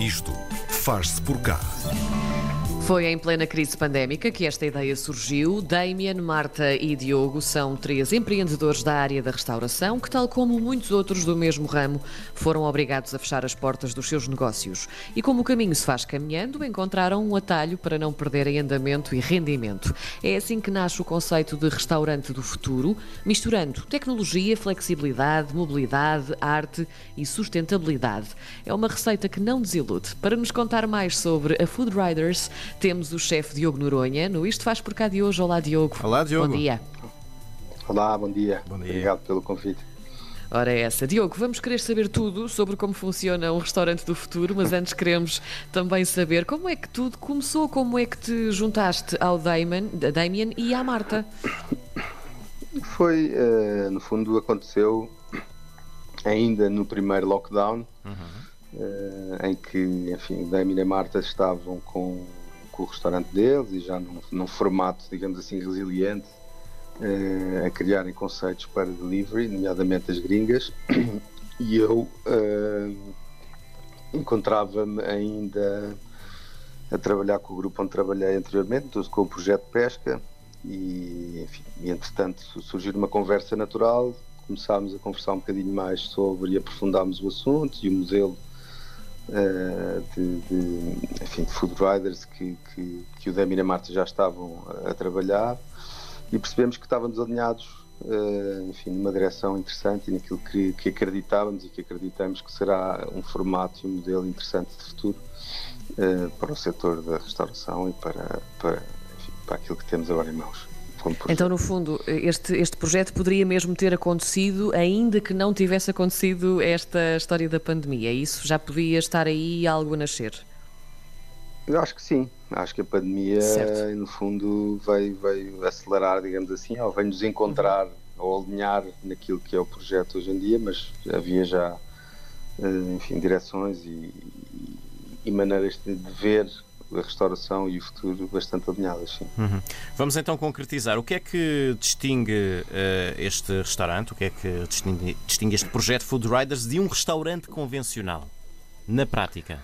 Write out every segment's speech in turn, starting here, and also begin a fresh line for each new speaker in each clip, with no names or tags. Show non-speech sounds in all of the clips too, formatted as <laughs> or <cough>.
Isto faz-se por cá.
Foi em plena crise pandémica que esta ideia surgiu. Damien, Marta e Diogo são três empreendedores da área da restauração que, tal como muitos outros do mesmo ramo, foram obrigados a fechar as portas dos seus negócios. E como o caminho se faz caminhando, encontraram um atalho para não perderem andamento e rendimento. É assim que nasce o conceito de restaurante do futuro, misturando tecnologia, flexibilidade, mobilidade, arte e sustentabilidade. É uma receita que não desilude. Para nos contar mais sobre a Food Riders, temos o chefe Diogo Noronha no Isto Faz Por Cá de hoje. Olá, Diogo.
Olá, Diogo.
Bom dia.
Olá, bom dia.
Bom dia.
Obrigado pelo convite.
Ora, é essa. Diogo, vamos querer saber tudo sobre como funciona um restaurante do futuro, mas antes queremos também saber como é que tudo começou, como é que te juntaste ao Damien, Damien e à Marta.
Foi, eh, no fundo, aconteceu ainda no primeiro lockdown, eh, em que, enfim, o Damien e a Marta estavam com, com o restaurante deles e já num, num formato, digamos assim, resiliente, eh, a criarem conceitos para delivery, nomeadamente as gringas, <clears throat> e eu eh, encontrava-me ainda a trabalhar com o grupo onde trabalhei anteriormente, com o projeto pesca, e, enfim, e entretanto surgiu uma conversa natural, começámos a conversar um bocadinho mais sobre e aprofundámos o assunto e o modelo eh, de, de, enfim, de food riders que, que, que o Demi e a Marta já estavam a, trabalhar e percebemos que estávamos alinhados eh, enfim, numa direção interessante e naquilo que, que acreditávamos e que acreditamos que será um formato e um modelo interessante de futuro eh, para o setor da restauração e para, para, enfim, para aquilo que temos agora em mãos. Como projeto.
Então, no fundo, este, este projeto poderia mesmo ter acontecido, ainda que não tivesse acontecido esta história da pandemia. Isso já podia estar aí algo a nascer.
Eu acho que sim. Acho que a pandemia,
Certo.
no fundo, veio, veio acelerar, digamos assim, ou veio nos encontrar ou alinhar naquilo que é o projeto hoje em dia, mas havia já, eh, enfim, direções e, e maneiras de ver a restauração e o futuro bastante alinhadas.
Uhum. Vamos então concretizar. O que é que distingue eh, este restaurante, o que é que distingue, distingue este projeto Food Riders de um restaurante convencional? Na prática.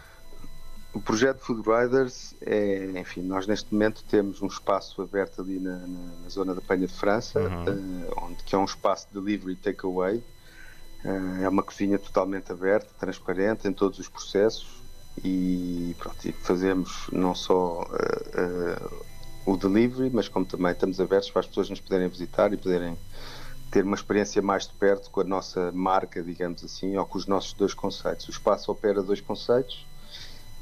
O projeto Food Riders é, enfim, nós neste momento temos um espaço aberto ali na, na- na zona da Penha de França,
Uhum.
eh, onde que é um espaço de delivery takeaway. Eh, é uma cozinha totalmente aberta, transparente em todos os processos e, pronto, e fazemos não só eh, o delivery, mas como também estamos abertos para as pessoas nos poderem visitar e poderem ter uma experiência mais de perto com a nossa marca, digamos assim, ou com os nossos dois conceitos. O espaço opera dois conceitos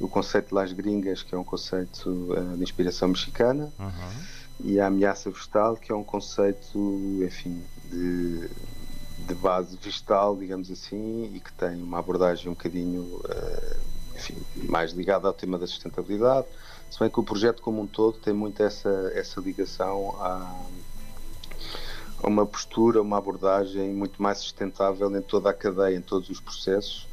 o conceito de Las Gringas, que é um conceito eh, de inspiração mexicana, e a ameaça vegetal, que é um conceito, enfim, de, de base vegetal, digamos assim, e que tem uma abordagem um bocadinho, eh, enfim, mais ligada ao tema da sustentabilidade, se bem que o projeto como um todo tem muito essa, essa ligação a, a uma postura, uma abordagem muito mais sustentável em toda a cadeia, em todos os processos,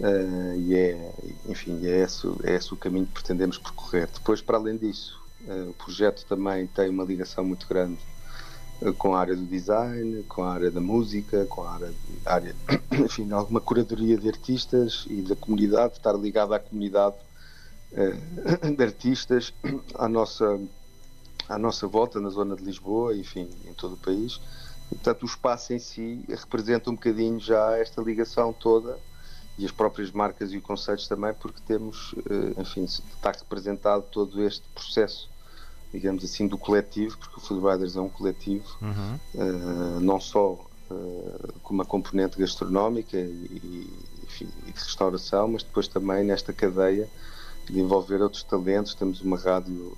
Uh, e é, enfim, é esse, é esse o caminho que pretendemos percorrer. Depois, para além disso, uh, o projeto também tem uma ligação muito grande com a área do design, com a área da música, com a área, de, área <coughs> enfim, alguma curadoria de artistas e da comunidade, estar ligada à comunidade <coughs> de artistas <coughs> à nossa, à nossa volta, na zona de Lisboa, enfim, em todo o país. E, portanto, o espaço em si representa um bocadinho já esta ligação toda e as próprias marcas e conceitos também, porque temos, eh, enfim, está representado todo este processo, digamos assim, do coletivo, porque o Food Riders é um coletivo,
Uhum.
eh, não só eh, com uma componente gastronómica e, enfim, e de restauração, mas depois também nesta cadeia de envolver outros talentos. Temos uma rádio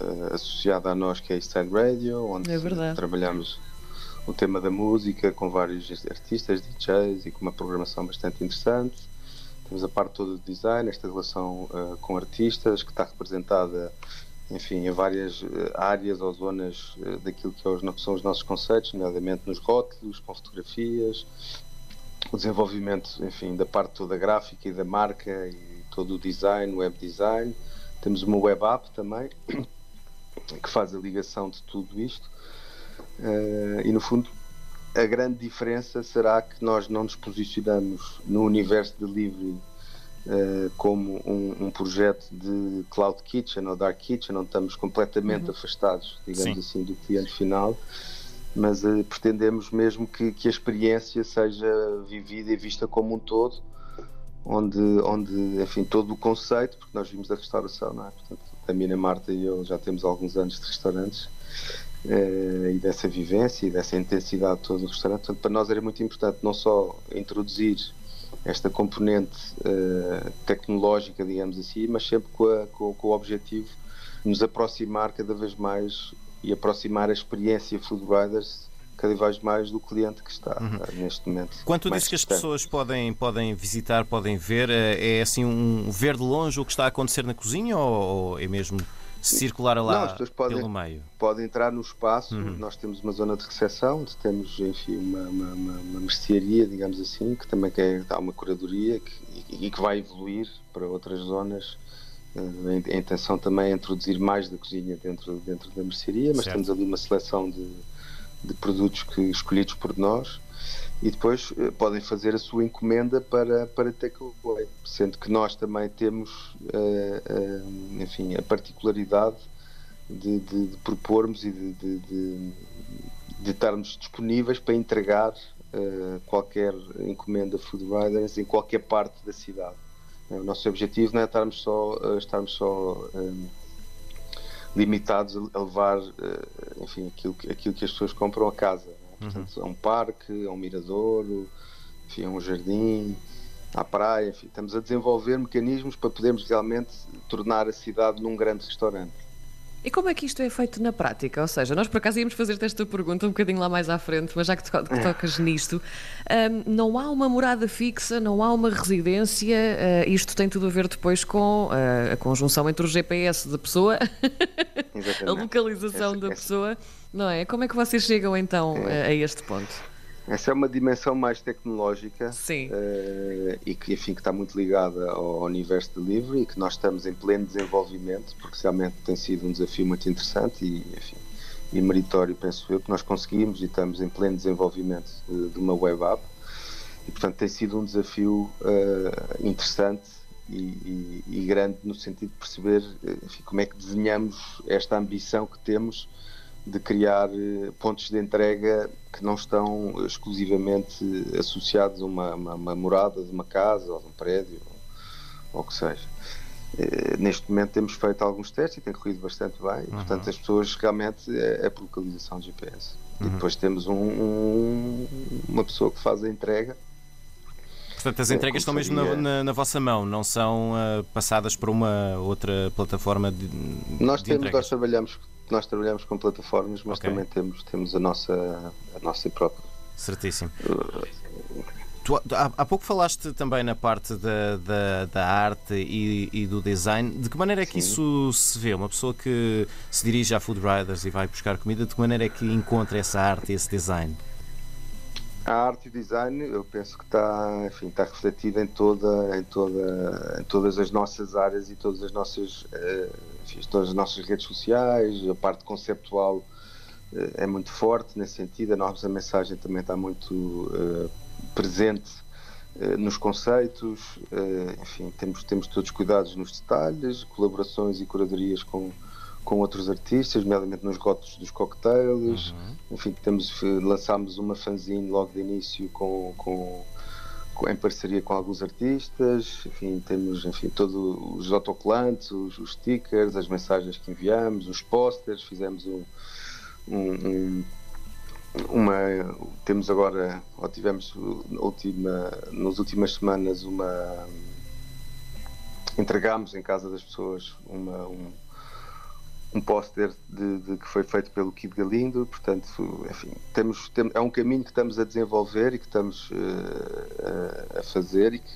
eh, associada a nós que é a Eastside Radio, onde
É
trabalhamos o tema da música com vários artistas, DJs e com uma programação bastante interessante. Temos a parte toda do design, esta relação uh, com artistas que está representada enfim, em várias uh, áreas ou zonas uh, daquilo que, são os nossos conceitos, nomeadamente nos rótulos, com fotografias, o desenvolvimento enfim, da parte toda gráfica e da marca e todo o design, web design. Temos uma web app também <coughs> que faz a ligação de tudo isto. Uh, e no fundo, a grande diferença será que nós não nos posicionamos no universo de delivery uh, como um, um, projeto de cloud kitchen ou dark kitchen, onde estamos completamente uhum. afastados, digamos Sim. assim, do cliente final, mas uh, pretendemos mesmo que, que, a experiência seja vivida e vista como um todo, onde, onde enfim, todo o conceito, porque nós vimos da restauração, não é? Portanto, a Mina Marta e eu já temos alguns anos de restaurantes uh, e dessa vivência e dessa intensidade de todo o restaurante. Portanto, para nós era muito importante não só introduzir esta componente uh, tecnológica, digamos assim, mas sempre com, a, com, com, o objetivo de nos aproximar cada vez mais e aproximar a experiência Food Riders cada vez mais do cliente que está uhum. uh, neste momento.
Quanto disso que as pessoas podem, podem visitar, podem ver, é assim um ver de longe o que está a acontecer na cozinha ou é mesmo circular lá Não, podem, pelo meio?
Podem entrar no espaço, uhum. nós temos uma zona de recepção, onde temos enfim, uma, uma, uma, uma mercearia, digamos assim, que também quer dar uma curadoria que, e, e, que vai evoluir para outras zonas. Eh, a intenção também é introduzir mais da cozinha dentro, dentro da mercearia, mas certo. temos ali uma seleção de, de produtos que, escolhidos por nós e depois uh, podem fazer a sua encomenda para, para takeaway, sendo que nós também temos uh, uh, enfim, a particularidade de, de, de propormos e de, de, de, estarmos disponíveis para entregar qualquer encomenda Food Riders em qualquer parte da cidade. O nosso objetivo não é estarmos só, estarmos só um, limitados a levar enfim, aquilo, aquilo que as pessoas compram a casa Portanto, uhum. a um parque, a um miradouro, enfim, a um jardim, à praia. Enfim, estamos a desenvolver mecanismos para podermos realmente tornar a cidade num grande restaurante.
E como é que isto é feito na prática? Ou seja, nós por acaso íamos fazer-te esta pergunta um bocadinho lá mais à frente, mas já que, to que é. tocas nisto, um, não há uma morada fixa, não há uma residência, uh, isto tem tudo a ver depois com uh, a conjunção entre o GPS da pessoa, <laughs> a localização essa, da essa. pessoa não é? Como é que vocês chegam então é. a este ponto?
Essa é uma dimensão mais tecnológica uh, e que, enfim, que está muito ligada ao universo delivery e que nós estamos em pleno desenvolvimento, porque realmente tem sido um desafio muito interessante e, enfim, e meritório, penso eu, que nós conseguimos e estamos em pleno desenvolvimento de, de uma web app e, portanto, tem sido um desafio uh, interessante e, e, e, grande no sentido de perceber enfim, como é que desenhamos esta ambição que temos de criar eh, pontos de entrega que não estão exclusivamente associados a uma, uma, uma morada de uma casa ou de um prédio ou o que seja. Eh, neste momento temos feito alguns testes e tem corrido bastante bem. Uhum. Portanto, as pessoas realmente é, é por localização de GPS. Uhum. E depois temos um, um, uma pessoa que faz a entrega.
Portanto, as entregas estão mesmo na, na, na, vossa mão, não são uh, passadas para uma outra plataforma de.
Nós
de
temos, entregas. nós trabalhamos nós trabalhamos com plataformas, mas okay. também temos, temos a, nossa, a nossa própria.
Certíssimo. Tu, há, há, pouco falaste também na parte da, da, da arte e, e, do design. De que maneira é que Sim. isso se vê? Uma pessoa que se dirige a Food Riders e vai buscar comida, de que maneira é que encontra essa arte e esse design?
A arte e o design, eu penso que está, enfim, está refletida em, toda, em, toda, em todas as nossas áreas e todas as nossas, uh, enfim, todas as nossas redes sociais. A parte conceptual uh, é muito forte nesse sentido. A nossa mensagem também está muito uh, presente nos conceitos. enfim, temos, temos todos cuidados nos detalhes, colaborações e curadorias com com outros artistas, nomeadamente nos gotos dos cocktails. Uhum. Enfim, temos, lançámos uma fanzine logo de início com, com, com, em parceria com alguns artistas. Enfim, temos enfim, todos os autocolantes, os, os, stickers, as mensagens que enviamos, os posters. Fizemos um, um, um uma temos agora ou tivemos última nas últimas semanas uma entregámos em casa das pessoas uma, um, um póster que foi feito pelo Kid Galindo, portanto, enfim, temos, tem, é um caminho que estamos a desenvolver e que estamos uh, a, fazer e que,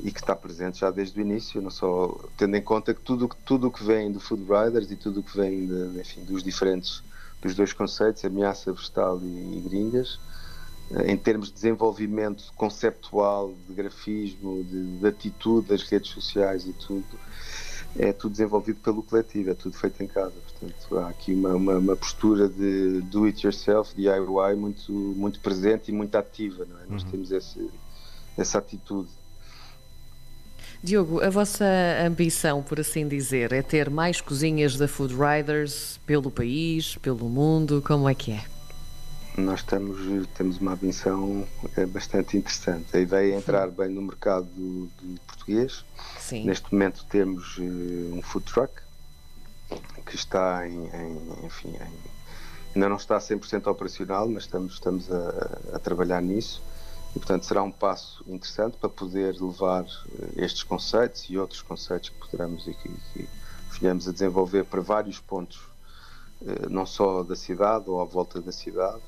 e que está presente já desde o início, não só tendo em conta que tudo tudo que vem do Food Riders e tudo o que vem de, enfim, dos diferentes dos dois conceitos, ameaça vegetal e, e gringas, uh, em termos de desenvolvimento conceptual, de grafismo, de, de atitude das redes sociais e tudo é tudo desenvolvido pelo coletivo, é tudo feito em casa. Portanto, há aqui uma, uma, uma postura de do it yourself, DIY, muito, muito presente e muito ativa. Não é? Uhum. Nós temos esse, essa atitude.
Diogo, a vossa ambição, por assim dizer, é ter mais cozinhas da Food Riders pelo país, pelo mundo? Como é que é?
Nós estamos, temos uma ambição é, bastante interessante. A ideia é entrar bem no mercado do, do português. Sim. Neste momento temos uh, um food truck que está em, em enfim, em, ainda não está 100% operacional, mas estamos, estamos a, a, trabalhar nisso. E, portanto, será um passo interessante para poder levar uh, estes conceitos e outros conceitos que poderemos e que, que venhamos a desenvolver para vários pontos, uh, não só da cidade ou à volta da cidade,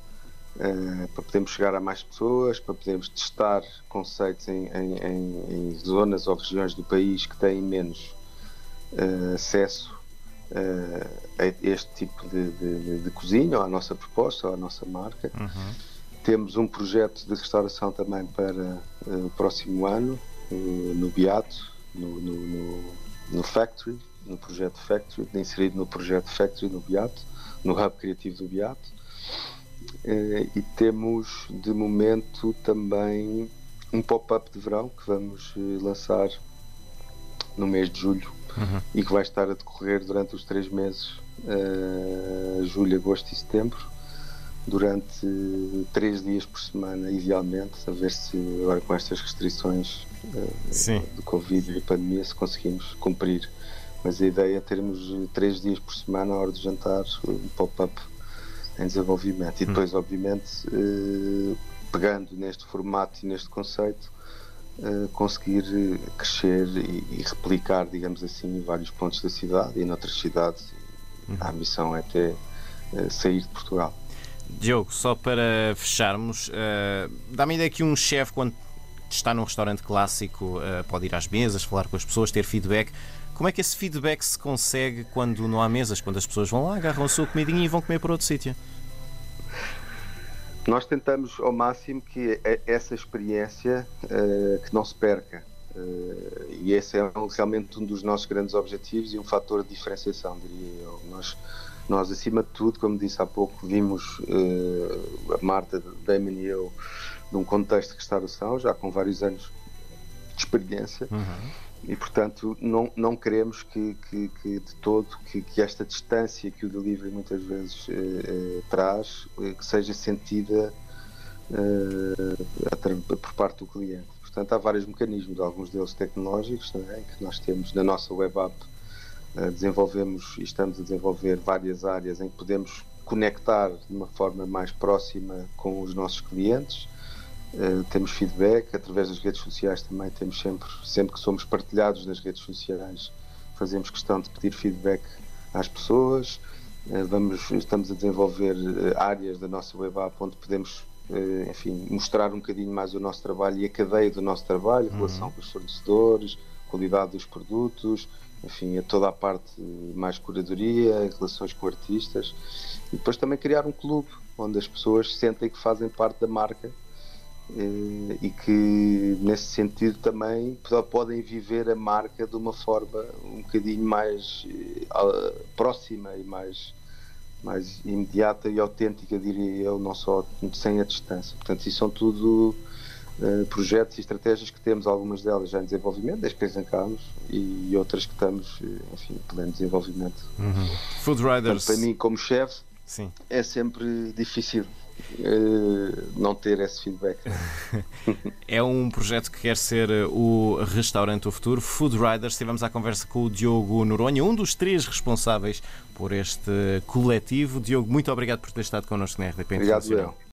Uh, para podermos chegar a mais pessoas, para podermos testar conceitos em, em, em, zonas ou regiões do país que têm menos uh, acesso uh, a este tipo de, de, de, cozinha, ou à nossa proposta, ou à nossa marca. Uhum. Temos um projeto de restauração também para o próximo ano, no Beato, no, no, no, no, Factory, no projeto Factory, inserido no projeto Factory no Beato, no Hub Criativo do Beato. Eh, e temos de momento também um pop-up de verão que vamos eh, lançar no mês de julho uhum. e que vai estar a decorrer durante os três meses, uh, julho, agosto e setembro, durante três dias por semana, idealmente, a ver se agora com estas restrições uh, do Covid e pandemia se conseguimos cumprir. Mas a ideia é termos três dias por semana, a hora de jantar, um pop-up em desenvolvimento. E hum. depois, obviamente, eh, pegando neste formato e neste conceito, eh, conseguir crescer e, replicar, digamos assim, em vários pontos da cidade e noutras cidades. Uhum. A missão é até eh, sair de Portugal.
Diogo, só para fecharmos, uh, dá-me ideia que um chefe, quando está num restaurante clássico, uh, pode ir às mesas, falar com as pessoas, ter feedback. Como é que esse feedback se consegue quando não há mesas, quando as pessoas vão lá, agarram a sua comidinha e vão comer para outro sítio?
Nós tentamos ao máximo que essa experiência uh, que não se perca. Uh, e esse é realmente um dos nossos grandes objetivos e um fator de diferenciação, diria eu. Nós, nós acima de tudo, como disse há pouco, vimos uh, a Marta, Damon e eu num contexto de restauração, já com vários anos de experiência. Uhum e portanto não, não queremos que, que, que de todo que, que, esta distância que o delivery muitas vezes eh, eh traz eh, que seja sentida por parte do cliente. Portanto há vários mecanismos, alguns deles tecnológicos também, que nós temos na nossa web app desenvolvemos e estamos a desenvolver várias áreas em que podemos conectar de uma forma mais próxima com os nossos clientes. Uh, temos feedback através das redes sociais também. Temos sempre sempre que somos partilhados nas redes sociais fazemos questão de pedir feedback às pessoas. Uh, vamos estamos a desenvolver uh, áreas da nossa web app onde podemos enfim mostrar um bocadinho mais o nosso trabalho e a cadeia do nosso trabalho uhum. relação com os fornecedores qualidade dos produtos enfim a toda a parte mais curadoria relações com artistas. E depois também criar um clube onde as pessoas sentem que fazem parte da marca eh, e que nesse sentido também podem viver a marca de uma forma um bocadinho mais eh, próxima e mais mais imediata e autêntica diria eu não só sem a distância. Portanto isso são tudo uh, projetos e estratégias que temos algumas delas já em desenvolvimento desde que arrancámos e outras que estamos enfim em pleno desenvolvimento
uhum. Food Riders
portanto, para mim como chefe é sempre difícil uh, não ter esse feedback. <laughs>
é um projeto que quer ser eh, o Restaurante do Futuro. Food Riders, estivemos à conversa com o Diogo Noronha, um dos três responsáveis por este coletivo. Diogo, muito obrigado por ter estado connosco na RDP
Obrigado,